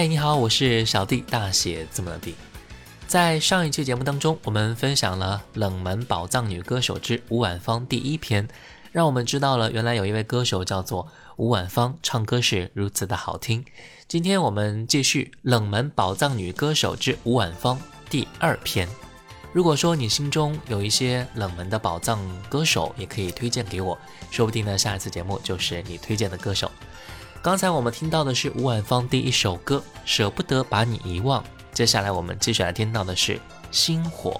嗨，你好，我是小弟大写字母的弟。在上一期节目当中，我们分享了冷门宝藏女歌手之吴婉芳第一篇，让我们知道了原来有一位歌手叫做吴婉芳，唱歌是如此的好听。今天我们继续冷门宝藏女歌手之吴婉芳第二篇。如果说你心中有一些冷门的宝藏歌手，也可以推荐给我，说不定呢，下一次节目就是你推荐的歌手。刚才我们听到的是吴婉芳第一首歌舍不得把你遗忘。接下来我们继续来听到的是星火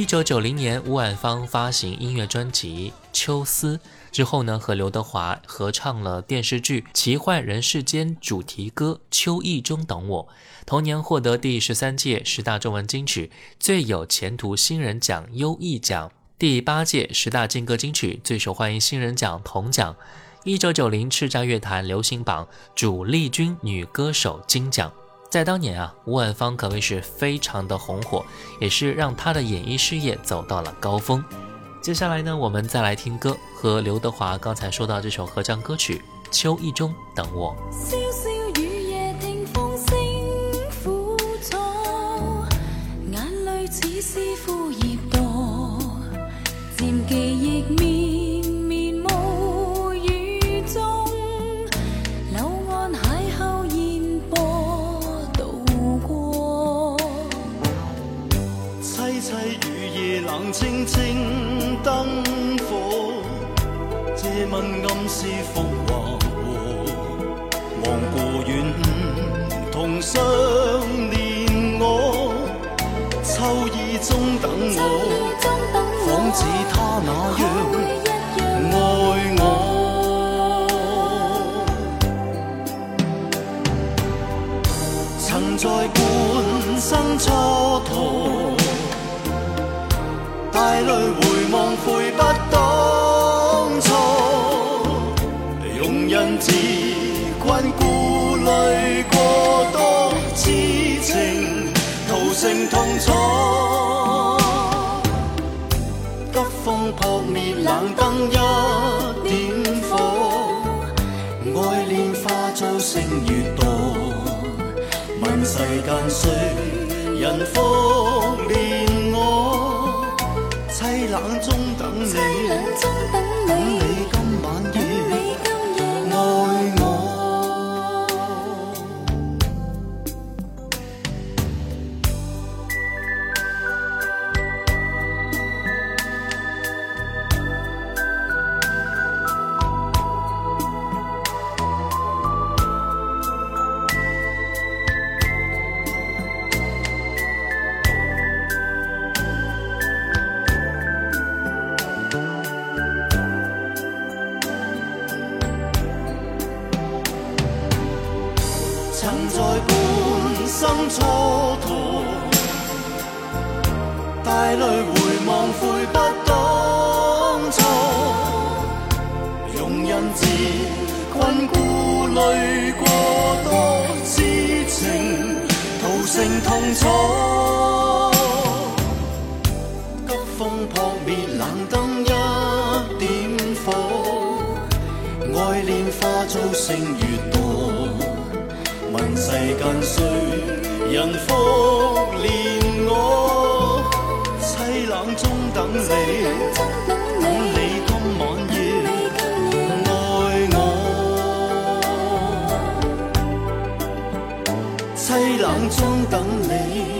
一九九零年，吴婉芳发行音乐专辑《秋思》之后呢，和刘德华合唱了电视剧《奇幻人世间》主题歌《秋意中等我》。同年获得第十三届十大中文金曲最有前途新人奖优异奖、第八届十大劲歌金曲最受欢迎新人奖铜奖。一九九零叱咤乐坛流行榜主力军女歌手金奖。在当年啊，吴婉芳可谓是非常的红火，也是让她的演艺事业走到了高峰。接下来呢，我们再来听歌，和刘德华刚才说到这首合唱歌曲《秋意中等我》。我，仿似他那样爱我。曾在半生蹉跎。带泪谁人负冷中等你，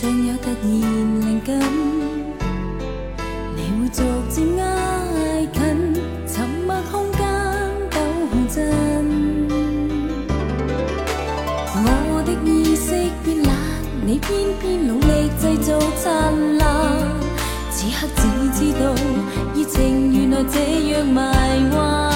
像有突然灵感，你會逐漸挨近，沉默空間抖震。我的意識變冷，你偏偏努力製造灿烂。此刻只知道，熱情原來這樣迷幻。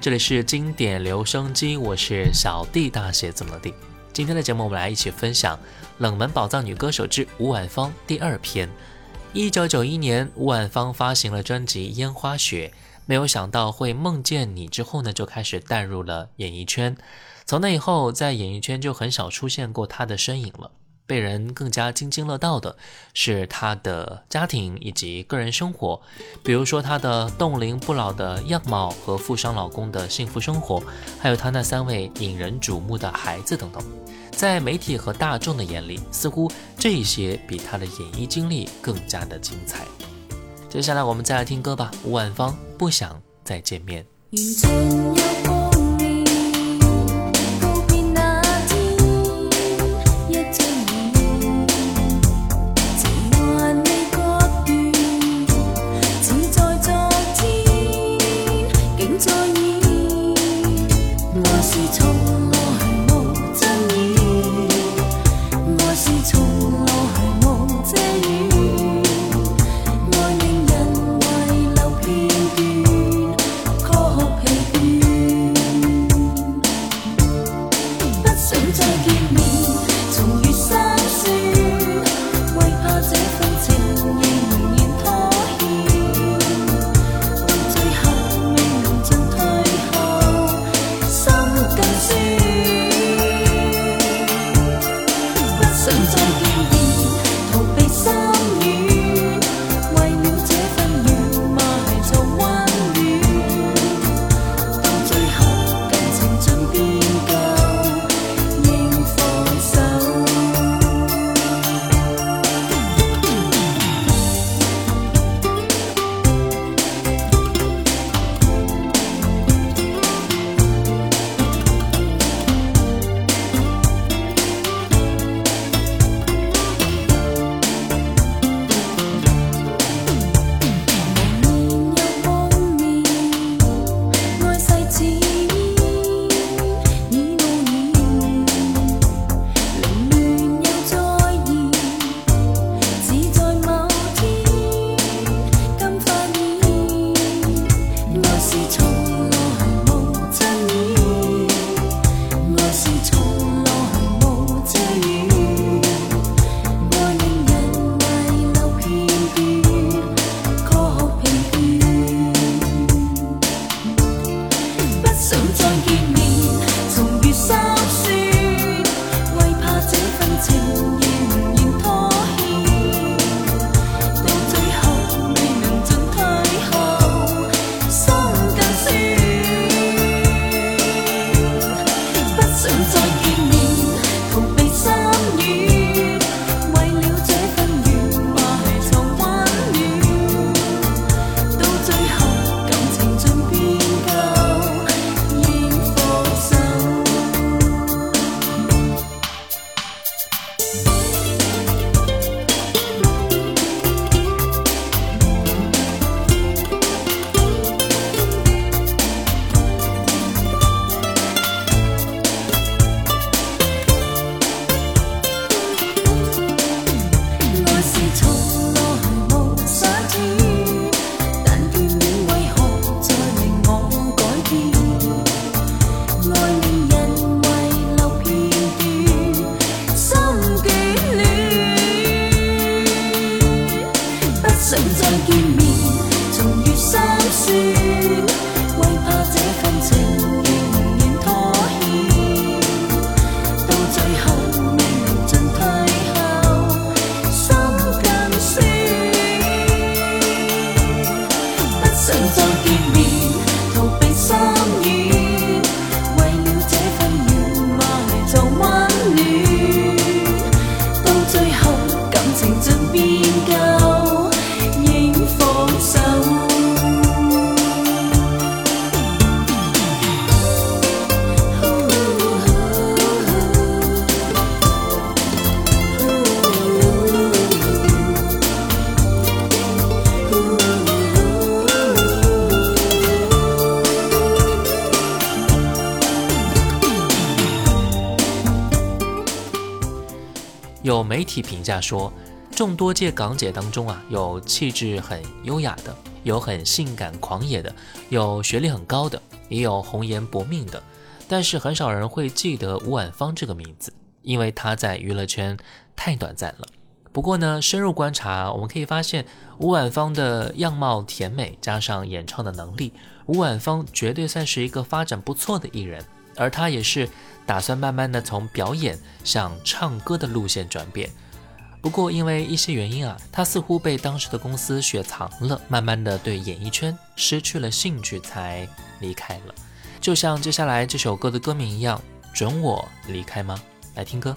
这里是经典留声机，我是小弟大写字母的。今天的节目，我们来一起分享《冷门宝藏女歌手之吴婉芳》第二篇。一九九一年，吴婉芳发行了专辑《烟花雪》，没有想到会梦见你之后呢，就开始淡入了演艺圈。从那以后，在演艺圈就很少出现过她的身影了。被人更加津津乐道的是她的家庭以及个人生活，比如说她的冻龄不老的样貌和富商老公的幸福生活，还有她那三位引人瞩目的孩子等等。在媒体和大众的眼里，似乎这些比她的演艺经历更加的精彩。接下来我们再来听歌吧，吴婉芳《不想再见面》。心有媒体评价说，众多届港姐当中啊，有气质很优雅的，有很性感狂野的，有学历很高的，也有红颜薄命的，但是很少人会记得吴婉芳这个名字，因为她在娱乐圈太短暂了。不过呢，深入观察，我们可以发现吴婉芳的样貌甜美，加上演唱的能力，吴婉芳绝对算是一个发展不错的艺人，而她也是打算慢慢的从表演向唱歌的路线转变。不过因为一些原因啊，他似乎被当时的公司雪藏了，慢慢的对演艺圈失去了兴趣，才离开了。就像接下来这首歌的歌名一样，准我离开吗？来听歌。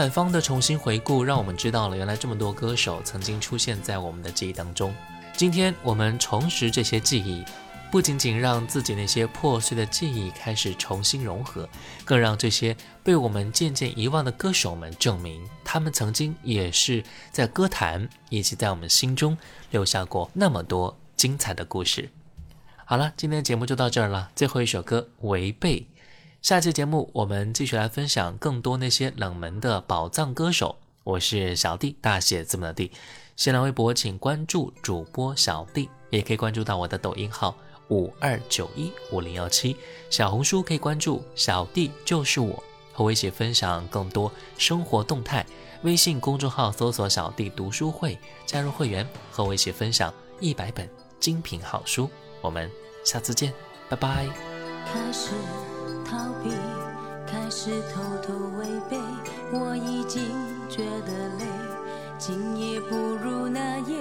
反方的重新回顾，让我们知道了原来这么多歌手曾经出现在我们的记忆当中。今天我们重拾这些记忆，不仅仅让自己那些破碎的记忆开始重新融合，更让这些被我们渐渐遗忘的歌手们证明，他们曾经也是在歌坛以及在我们心中留下过那么多精彩的故事。好了，今天的节目就到这儿了。最后一首歌《违背》，下期节目我们继续来分享更多那些冷门的宝藏歌手。我是小弟，大写字母的弟。新浪微博请关注主播小弟，也可以关注到我的抖音号五二九一五零幺七。小红书可以关注小弟就是我，和我一起分享更多生活动态。微信公众号搜索“小弟读书会”，加入会员，和我一起分享一百本精品好书。我们下次见，拜拜。开始逃避，开始偷偷违背，我已经觉得累，今夜不如那夜。